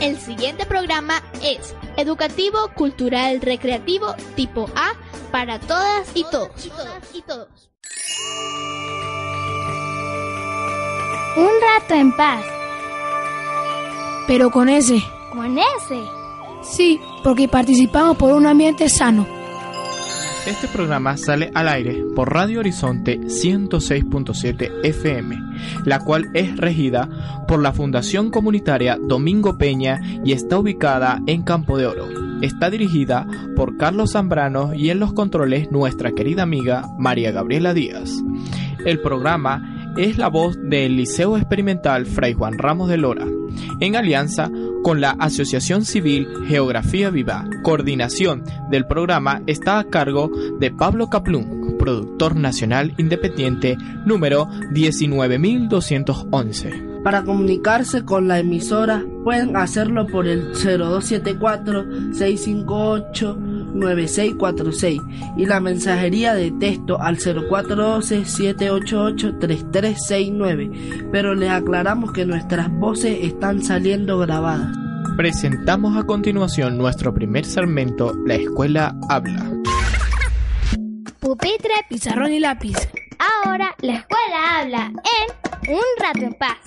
El siguiente programa es educativo, cultural, recreativo, tipo A para todas y todos. Y todos. Un rato en paz. Pero con ese. ¿Con ese? Sí, porque participamos por un ambiente sano. Este programa sale al aire por Radio Horizonte 106.7 FM, la cual es regida por la Fundación Comunitaria Domingo Peña y está ubicada en Campo de Oro. Está dirigida por Carlos Zambrano y en los controles nuestra querida amiga María Gabriela Díaz. El programa es la voz del Liceo Experimental Fray Juan Ramos de Lora, en alianza con la Asociación Civil Geografía Viva. Coordinación del programa está a cargo de Pablo Caplún, productor nacional independiente número 19211. Para comunicarse con la emisora pueden hacerlo por el 0274-658-9646 y la mensajería de texto al 0412-788-3369. Pero les aclaramos que nuestras voces están saliendo grabadas. Presentamos a continuación nuestro primer segmento, La Escuela Habla. Pupitre, pizarrón y lápiz. Ahora la escuela habla en Un rato en paz.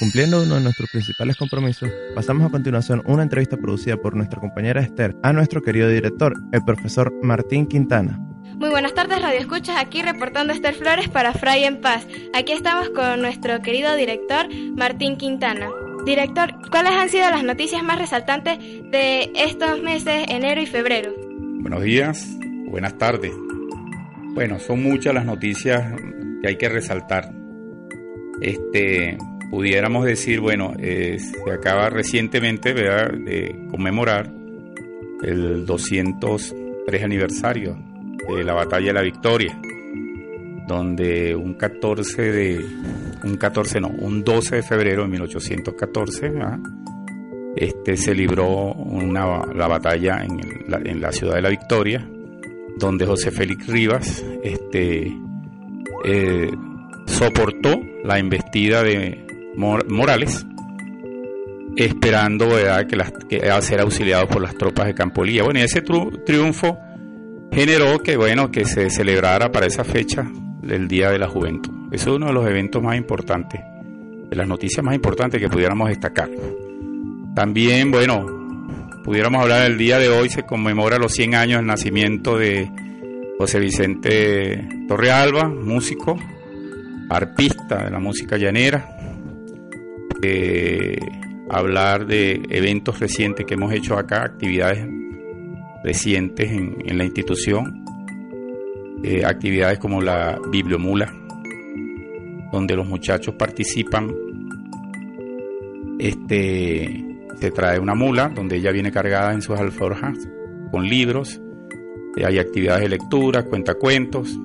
Cumpliendo uno de nuestros principales compromisos, pasamos a continuación una entrevista producida por nuestra compañera Esther a nuestro querido director, el profesor Martín Quintana. Muy buenas tardes, Radio Escuchas, aquí reportando Esther Flores para Fray en Paz. Aquí estamos con nuestro querido director, Martín Quintana. Director, ¿cuáles han sido las noticias más resaltantes de estos meses, enero y febrero? Buenos días, buenas tardes. Bueno, son muchas las noticias que hay que resaltar. Este, pudiéramos decir, bueno, eh, se acaba recientemente de conmemorar el 203 aniversario de la Batalla de la Victoria, donde un 14 de un 14 no, un 12 de febrero de 1814 este se libró una, la batalla en, la, en la ciudad de la Victoria, donde José Félix Rivas este eh, soportó la embestida de Morales, esperando Que, las, que ser auxiliado por las tropas de Campolía. Bueno, y ese triunfo generó que, bueno, que se celebrara para esa fecha el Día de la Juventud. es uno de los eventos más importantes, de las noticias más importantes que pudiéramos destacar. También, bueno, pudiéramos hablar del día de hoy, se conmemora los 100 años del nacimiento de José Vicente Torrealba, músico, arpista de la música llanera, hablar de eventos recientes que hemos hecho acá, actividades recientes en, la institución, eh, actividades como la Bibliomula, donde los muchachos participan. Este se trae una mula donde ella viene cargada en sus alforjas con libros. Eh, hay actividades de lectura, cuentacuentos.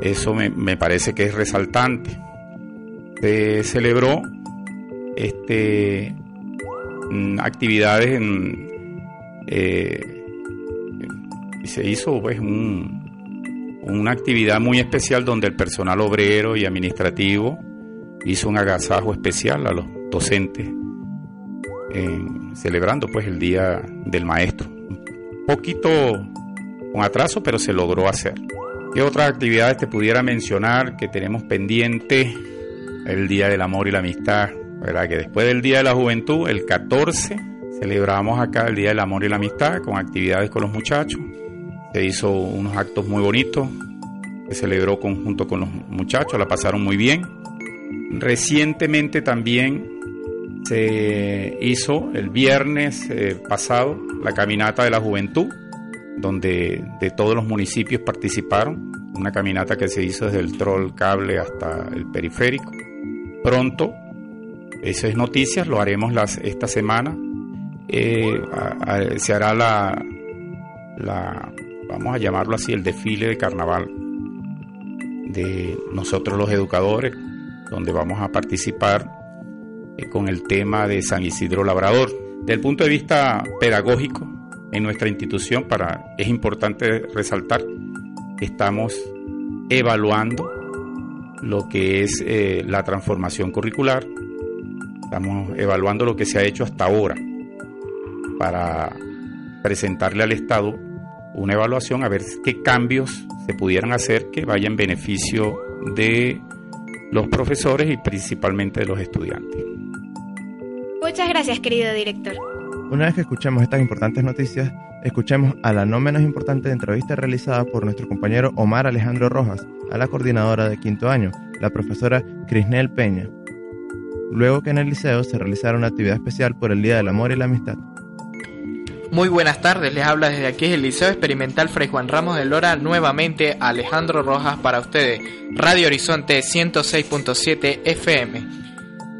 Eso me, me parece que es resaltante. Se celebró este, mm, actividades en, eh, se hizo pues una actividad muy especial donde el personal obrero y administrativo hizo un agasajo especial a los docentes celebrando pues el día del maestro. Un poquito con atraso pero se logró hacer. ¿Qué otras actividades te pudiera mencionar que tenemos pendiente? El Día del Amor y la Amistad, ¿verdad? Que después del Día de la Juventud, el 14, celebramos acá el Día del Amor y la Amistad con actividades con los muchachos. Se hizo unos actos muy bonitos, se celebró conjunto con los muchachos, la pasaron muy bien. Recientemente también se hizo el viernes eh, pasado la caminata de la juventud, donde de todos los municipios participaron, una caminata que se hizo desde el troll cable hasta el periférico. Pronto eso es noticias lo haremos esta semana. Eh, se hará la, la, vamos a llamarlo así, el desfile de carnaval de nosotros los educadores, donde vamos a participar eh, con el tema de San Isidro Labrador. Desde el punto de vista pedagógico, en nuestra institución, para, es importante resaltar que estamos evaluando lo que es eh, la transformación curricular, Estamos evaluando lo que se ha hecho hasta ahora para presentarle al Estado una evaluación a ver qué cambios se pudieran hacer que vayan en beneficio de los profesores y principalmente de los estudiantes. Muchas gracias, querido director. Una vez que escuchemos estas importantes noticias, escuchemos a la no menos importante entrevista realizada por nuestro compañero Omar Alejandro Rojas a la coordinadora de quinto año, la profesora Crisnel Peña luego que en el liceo se realizara una actividad especial por el Día del Amor y la Amistad. Muy buenas tardes, les habla desde aquí el Liceo Experimental Fray Juan Ramos de Lora, nuevamente Alejandro Rojas para ustedes, Radio Horizonte 106.7 FM.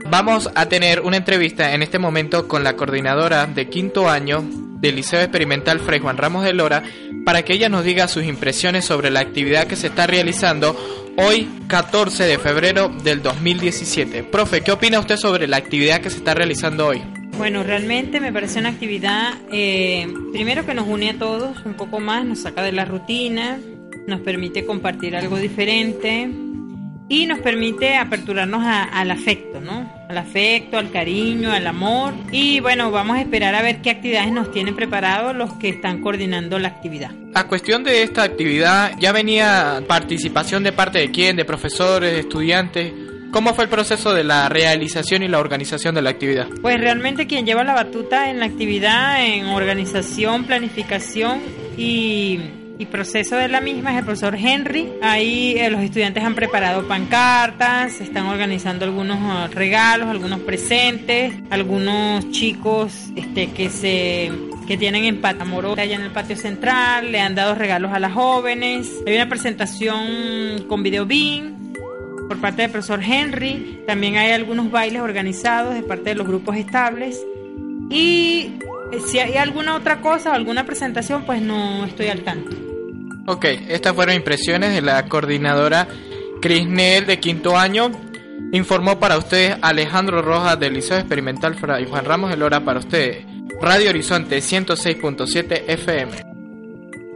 Vamos a tener una entrevista en este momento con la coordinadora de quinto año del Liceo Experimental Fray Juan Ramos de Lora para que ella nos diga sus impresiones sobre la actividad que se está realizando hoy 14 de febrero del 2017. Profe, ¿qué opina usted sobre la actividad que se está realizando hoy? Bueno, realmente me parece una actividad, eh, primero que nos une a todos un poco más, nos saca de la rutina, nos permite compartir algo diferente, y nos permite aperturarnos al afecto, ¿no? Al afecto, al cariño, al amor. Y bueno, vamos a esperar a ver qué actividades nos tienen preparados los que están coordinando la actividad. A cuestión de esta actividad, ¿ya venía participación de parte de quién? ¿De profesores, de estudiantes? ¿Cómo fue el proceso de la realización y la organización de la actividad? Pues realmente quien lleva la batuta en la actividad, en organización, planificación y y proceso de la misma es el profesor Henry. Ahí eh, los estudiantes han preparado pancartas, están organizando algunos ah, regalos, algunos presentes, algunos chicos este, que se que tienen en Patamoro, allá en el patio central, le han dado regalos a las jóvenes. Hay una presentación con video bean por parte del profesor Henry. También hay algunos bailes organizados de parte de los grupos estables. Y eh, si hay alguna otra cosa o alguna presentación, pues no estoy al tanto. Ok, estas fueron impresiones de la coordinadora Cris Neel de quinto año. Informó para ustedes Alejandro Rojas del Liceo Experimental Fray Juan Ramos el Hora para ustedes. Radio Horizonte 106.7 FM.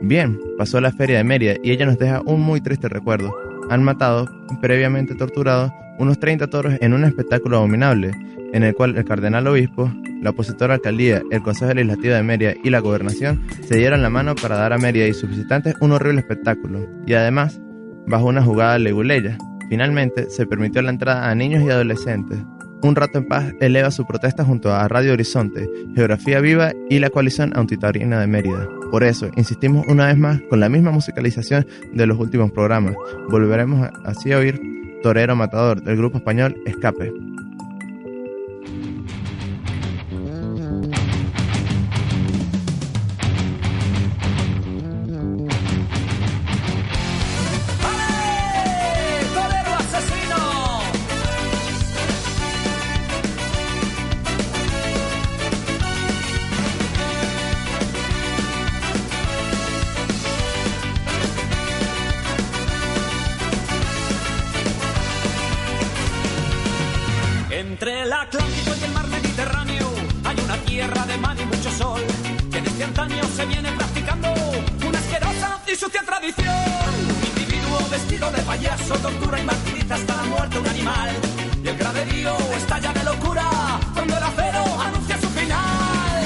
Bien, pasó la feria de Mérida y ella nos deja un muy triste recuerdo. Han matado, previamente torturado, unos 30 toros en un espectáculo abominable, en el cual el cardenal obispo la opositora alcaldía, el Consejo Legislativo de Mérida y la Gobernación se dieron la mano para dar a Mérida y sus visitantes un horrible espectáculo, y además, bajo una jugada leguleya, finalmente se permitió la entrada a niños y adolescentes. Un rato en paz eleva su protesta junto a Radio Horizonte, Geografía Viva y la coalición Antitaurina de Mérida. Por eso, insistimos una vez más con la misma musicalización de los últimos programas. Volveremos así a oír Torero Matador del grupo español Escape. se viene practicando una asquerosa y sucia tradición. Individuo vestido de payaso, tortura y martiriza hasta la muerte un animal. Y el graderío estalla de locura cuando el acero anuncia su final.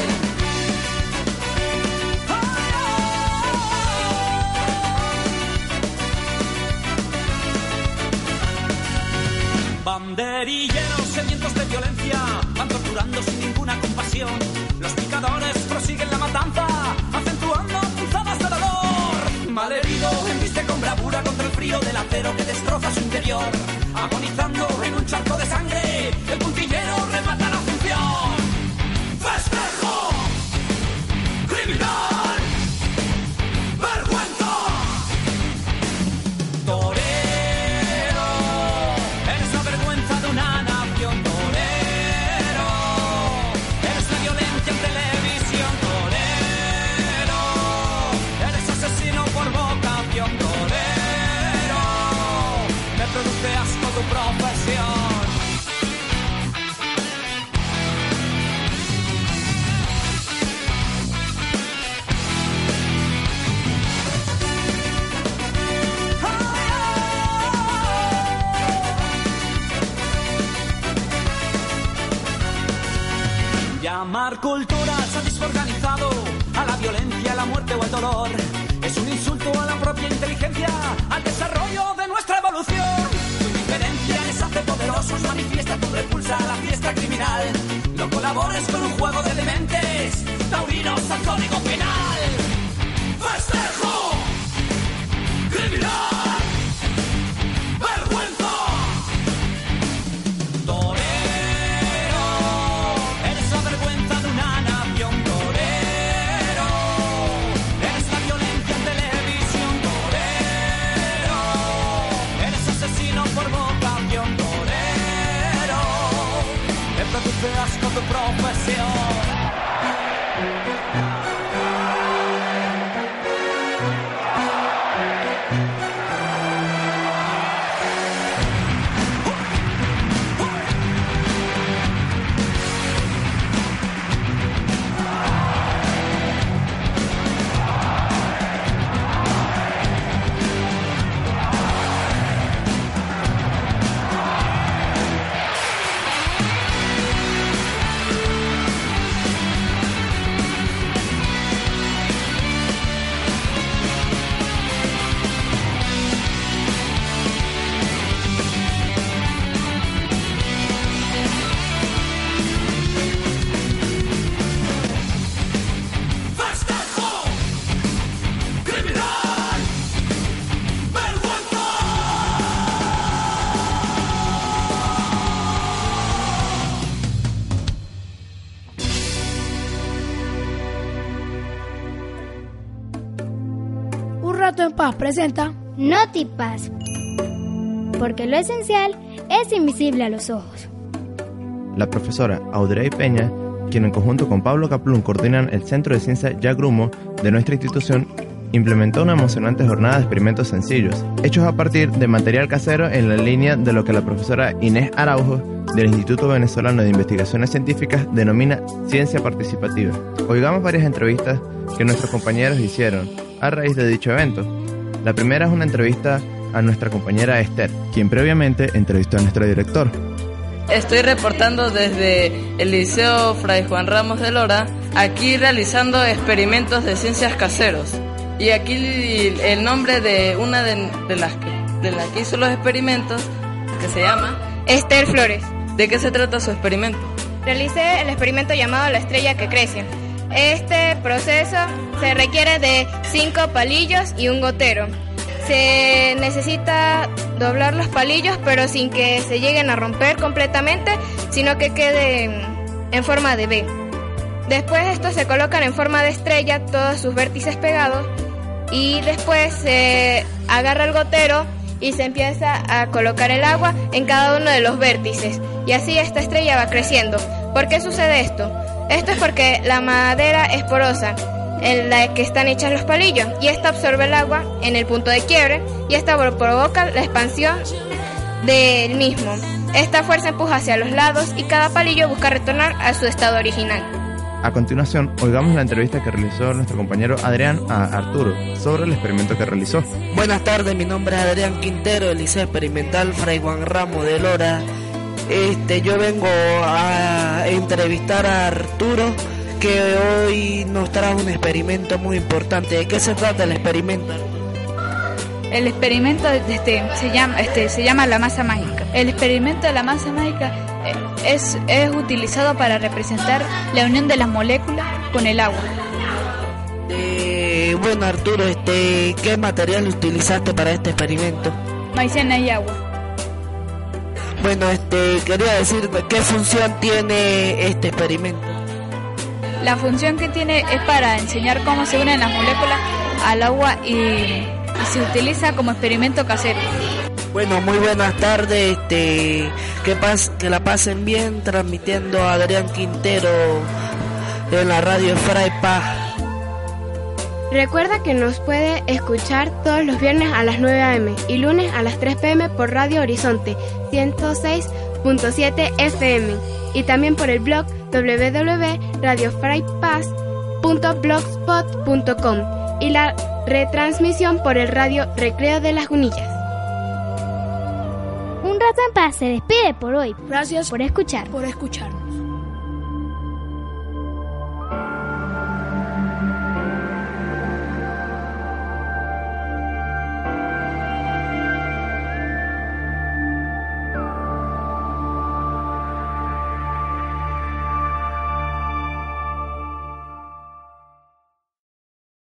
Banderilleros sedientos de violencia mayor, agonizando. Llamar cultura al sadismo organizado, a la violencia, a la muerte o al dolor, es un insulto a la propia inteligencia, al desarrollo de nuestra evolución. Tu indiferencia les hace poderosos, manifiesta tu repulsa a la fiesta criminal. No colabores con un juego de dementes, taurinos al código penal. Un rato en paz presenta Notipaz. Porque lo esencial es invisible a los ojos. La profesora Audrey Peña, quien en conjunto con Pablo Caplún coordinan el Centro de Ciencia Yagrumo de nuestra institución, implementó una emocionante jornada de experimentos sencillos, hechos a partir de material casero en la línea de lo que la profesora Inés Araujo del Instituto Venezolano de Investigaciones Científicas denomina ciencia participativa. Oigamos varias entrevistas que nuestros compañeros hicieron a raíz de dicho evento. La primera es una entrevista a nuestra compañera Esther, quien previamente entrevistó a nuestro director. Estoy reportando desde el Liceo Fray Juan Ramos de Lora, aquí realizando experimentos de ciencias caseros. Y aquí el nombre de una de, de las, que, de las que hizo los experimentos, que se llama Esther Flores. ¿De qué se trata su experimento? Realicé el experimento llamado La estrella que crece. Este proceso se requiere de cinco palillos y un gotero. Se necesita doblar los palillos pero sin que se lleguen a romper completamente, sino que queden en forma de B. Después estos se colocan en forma de estrella, todos sus vértices pegados, y después se agarra el gotero y se empieza a colocar el agua en cada uno de los vértices. Y así esta estrella va creciendo. ¿Por qué sucede esto? Esto es porque la madera es porosa en la que están hechas los palillos y esta absorbe el agua en el punto de quiebre y esta provoca la expansión del mismo. Esta fuerza empuja hacia los lados y cada palillo busca retornar a su estado original. A continuación, oigamos la entrevista que realizó nuestro compañero Adrián a Arturo sobre el experimento que realizó. Buenas tardes, mi nombre es Adrián Quintero, del Liceo Experimental Fray Juan Ramos de Lora. Este, yo vengo a entrevistar a Arturo, que hoy nos trae un experimento muy importante. ¿De qué se trata el experimento? El experimento este, se, llama, este, se llama la masa mágica. El experimento de la masa mágica eh, es, es utilizado para representar la unión de las moléculas con el agua. Eh, bueno, Arturo, este, ¿qué material utilizaste para este experimento? Maicena y agua. Bueno, este, quería decir qué función tiene este experimento. La función que tiene es para enseñar cómo se unen las moléculas al agua y, y se utiliza como experimento casero. Bueno, muy buenas tardes, este, que, pas, que la pasen bien transmitiendo a Adrián Quintero en la radio Fray Paz. Recuerda que nos puede escuchar todos los viernes a las 9 a.m. y lunes a las 3 p.m. por Radio Horizonte 106.7 FM y también por el blog www.radiofraypaz.blogspot.com y la retransmisión por el radio Recreo de las Gunillas. Un rato en paz se despide por hoy. Gracias por escuchar. Por escuchar.